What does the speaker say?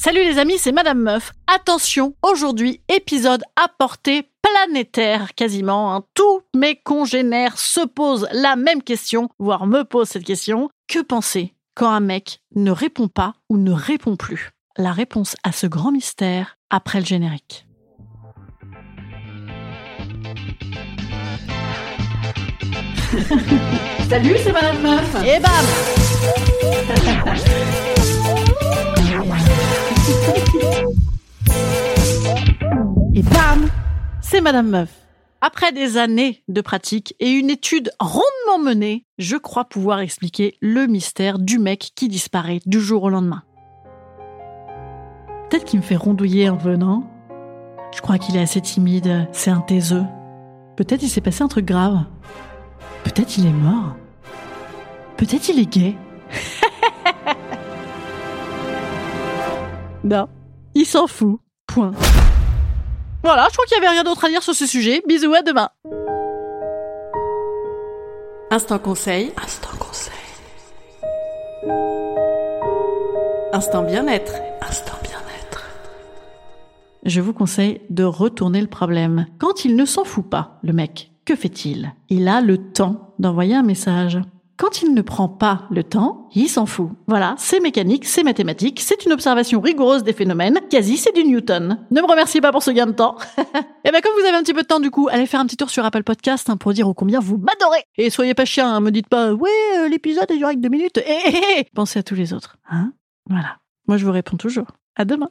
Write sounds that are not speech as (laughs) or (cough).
Salut les amis, c'est Madame Meuf. Attention, aujourd'hui, épisode à portée planétaire quasiment. hein. Tous mes congénères se posent la même question, voire me posent cette question. Que penser quand un mec ne répond pas ou ne répond plus? La réponse à ce grand mystère après le générique. (laughs) Salut, c'est Madame Meuf. Et bam Et bam C'est Madame Meuf. Après des années de pratique et une étude rondement menée, je crois pouvoir expliquer le mystère du mec qui disparaît du jour au lendemain. Peut-être qu'il me fait rondouiller peu, non Je crois qu'il est assez timide, c'est un taiseux. Peut-être il s'est passé un truc grave. Peut-être il est mort. Peut-être il est gay. (laughs) non, il s'en fout. Point. Voilà, je crois qu'il n'y avait rien d'autre à dire sur ce sujet. Bisous, à demain. Instant conseil. Instant conseil. Instant bien-être. Instant bien-être. Je vous conseille de retourner le problème. Quand il ne s'en fout pas, le mec, que fait-il? Il a le temps d'envoyer un message. Quand il ne prend pas le temps, il s'en fout. Voilà, c'est mécanique, c'est mathématique, c'est une observation rigoureuse des phénomènes. Quasi, c'est du Newton. Ne me remerciez pas pour ce gain de temps. (laughs) Et ben comme vous avez un petit peu de temps du coup, allez faire un petit tour sur Apple Podcast hein, pour dire au combien vous m'adorez. Et soyez pas chiens, hein, me dites pas ouais euh, l'épisode est duré que deux minutes. Eh, eh, eh. Pensez à tous les autres, hein Voilà. Moi je vous réponds toujours. À demain.